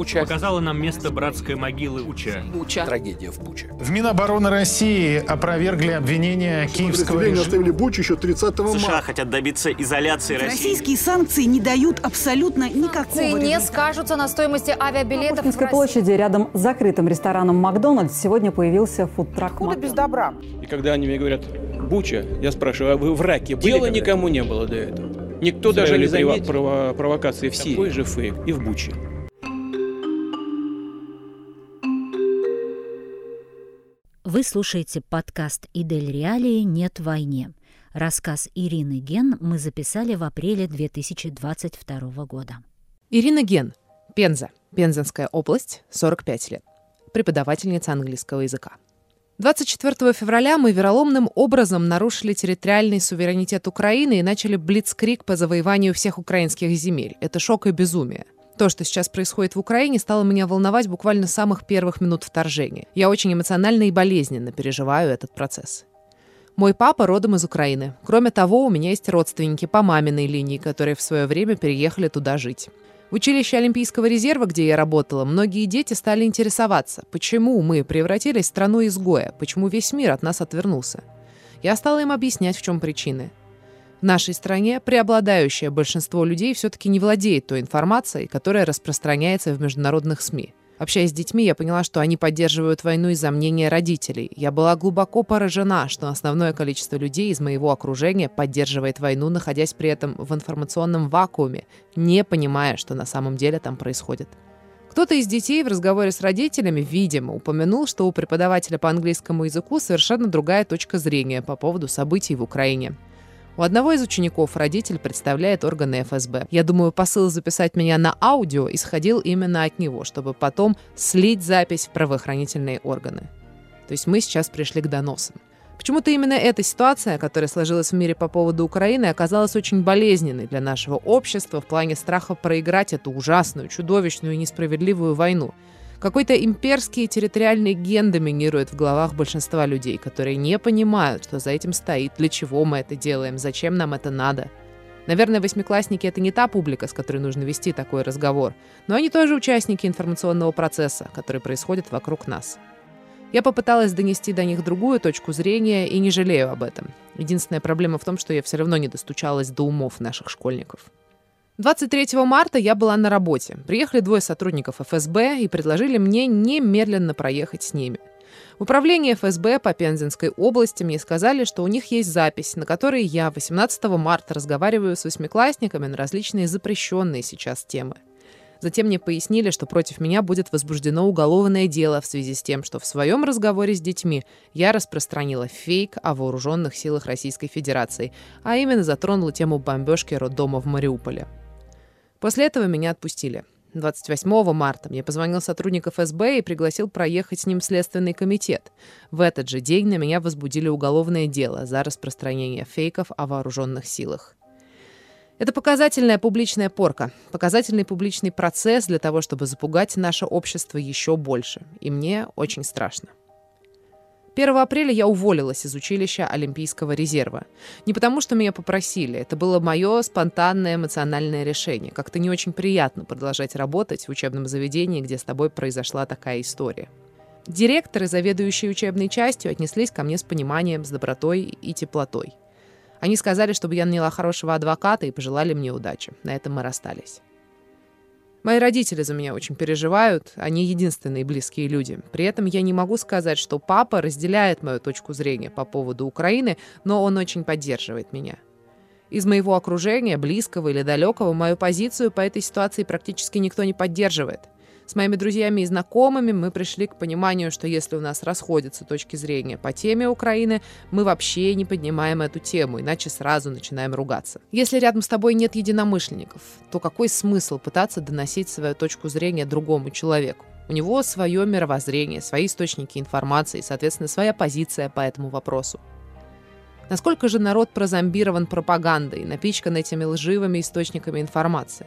Буча. Показала нам место братской могилы Буча. Буча. Трагедия в Буче. В Минобороны России опровергли обвинения киевского режима. оставили Бучу еще 30 марта. США хотят добиться изоляции России. Российские санкции не дают абсолютно никакого Санкции не результата. скажутся на стоимости авиабилетов в Пушкинской площади рядом с закрытым рестораном «Макдональдс» сегодня появился фудтрак Худо без добра. И когда они мне говорят, Буча, я спрашиваю, а вы в раке были? Дела никому не было до этого. Никто даже не заметил прово- провокации в Сирии. Такой же фейк и в Буче. Вы слушаете подкаст «Идель Реалии. Нет войне». Рассказ Ирины Ген мы записали в апреле 2022 года. Ирина Ген, Пенза, Пензенская область, 45 лет. Преподавательница английского языка. 24 февраля мы вероломным образом нарушили территориальный суверенитет Украины и начали блицкрик по завоеванию всех украинских земель. Это шок и безумие. То, что сейчас происходит в Украине, стало меня волновать буквально с самых первых минут вторжения. Я очень эмоционально и болезненно переживаю этот процесс. Мой папа родом из Украины. Кроме того, у меня есть родственники по маминой линии, которые в свое время переехали туда жить. В училище Олимпийского резерва, где я работала, многие дети стали интересоваться, почему мы превратились в страну изгоя, почему весь мир от нас отвернулся. Я стала им объяснять, в чем причины. В нашей стране преобладающее большинство людей все-таки не владеет той информацией, которая распространяется в международных СМИ. Общаясь с детьми, я поняла, что они поддерживают войну из-за мнения родителей. Я была глубоко поражена, что основное количество людей из моего окружения поддерживает войну, находясь при этом в информационном вакууме, не понимая, что на самом деле там происходит. Кто-то из детей в разговоре с родителями, видимо, упомянул, что у преподавателя по английскому языку совершенно другая точка зрения по поводу событий в Украине. У одного из учеников родитель представляет органы ФСБ. Я думаю, посыл записать меня на аудио исходил именно от него, чтобы потом слить запись в правоохранительные органы. То есть мы сейчас пришли к доносам. Почему-то именно эта ситуация, которая сложилась в мире по поводу Украины, оказалась очень болезненной для нашего общества в плане страха проиграть эту ужасную, чудовищную и несправедливую войну. Какой-то имперский территориальный ген доминирует в головах большинства людей, которые не понимают, что за этим стоит, для чего мы это делаем, зачем нам это надо. Наверное, восьмиклассники — это не та публика, с которой нужно вести такой разговор, но они тоже участники информационного процесса, который происходит вокруг нас. Я попыталась донести до них другую точку зрения и не жалею об этом. Единственная проблема в том, что я все равно не достучалась до умов наших школьников. 23 марта я была на работе. Приехали двое сотрудников ФСБ и предложили мне немедленно проехать с ними. В управлении ФСБ по Пензенской области мне сказали, что у них есть запись, на которой я 18 марта разговариваю с восьмиклассниками на различные запрещенные сейчас темы. Затем мне пояснили, что против меня будет возбуждено уголовное дело в связи с тем, что в своем разговоре с детьми я распространила фейк о вооруженных силах Российской Федерации, а именно затронула тему бомбежки роддома в Мариуполе. После этого меня отпустили. 28 марта мне позвонил сотрудник ФСБ и пригласил проехать с ним в Следственный комитет. В этот же день на меня возбудили уголовное дело за распространение фейков о вооруженных силах. Это показательная публичная порка, показательный публичный процесс для того, чтобы запугать наше общество еще больше. И мне очень страшно. 1 апреля я уволилась из училища Олимпийского резерва. Не потому, что меня попросили, это было мое спонтанное эмоциональное решение. Как-то не очень приятно продолжать работать в учебном заведении, где с тобой произошла такая история. Директоры, заведующие учебной частью, отнеслись ко мне с пониманием, с добротой и теплотой. Они сказали, чтобы я наняла хорошего адвоката и пожелали мне удачи. На этом мы расстались. Мои родители за меня очень переживают, они единственные близкие люди. При этом я не могу сказать, что папа разделяет мою точку зрения по поводу Украины, но он очень поддерживает меня. Из моего окружения, близкого или далекого, мою позицию по этой ситуации практически никто не поддерживает. С моими друзьями и знакомыми мы пришли к пониманию, что если у нас расходятся точки зрения по теме Украины, мы вообще не поднимаем эту тему, иначе сразу начинаем ругаться. Если рядом с тобой нет единомышленников, то какой смысл пытаться доносить свою точку зрения другому человеку? У него свое мировоззрение, свои источники информации, соответственно, своя позиция по этому вопросу. Насколько же народ прозомбирован пропагандой, напичкан этими лживыми источниками информации?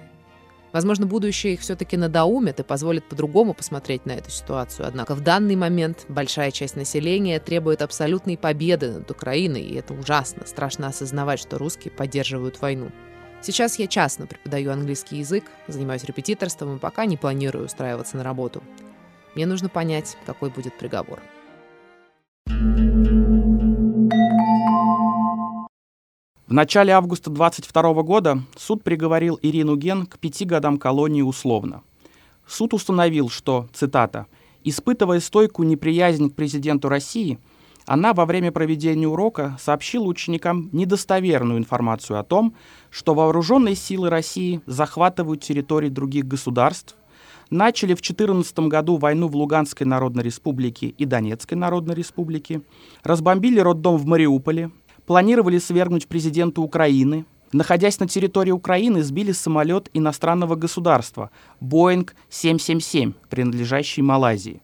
Возможно, будущее их все-таки надоумит и позволит по-другому посмотреть на эту ситуацию. Однако в данный момент большая часть населения требует абсолютной победы над Украиной, и это ужасно. Страшно осознавать, что русские поддерживают войну. Сейчас я частно преподаю английский язык, занимаюсь репетиторством и пока не планирую устраиваться на работу. Мне нужно понять, какой будет приговор. В начале августа 22 года суд приговорил Ирину Ген к пяти годам колонии условно. Суд установил, что, цитата, «испытывая стойкую неприязнь к президенту России, она во время проведения урока сообщила ученикам недостоверную информацию о том, что вооруженные силы России захватывают территории других государств, начали в 2014 году войну в Луганской Народной Республике и Донецкой Народной Республике, разбомбили роддом в Мариуполе, планировали свергнуть президента Украины, находясь на территории Украины, сбили самолет иностранного государства Boeing 777, принадлежащий Малайзии.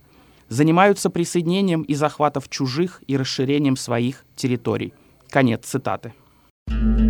Занимаются присоединением и захватом чужих и расширением своих территорий. Конец цитаты. thank you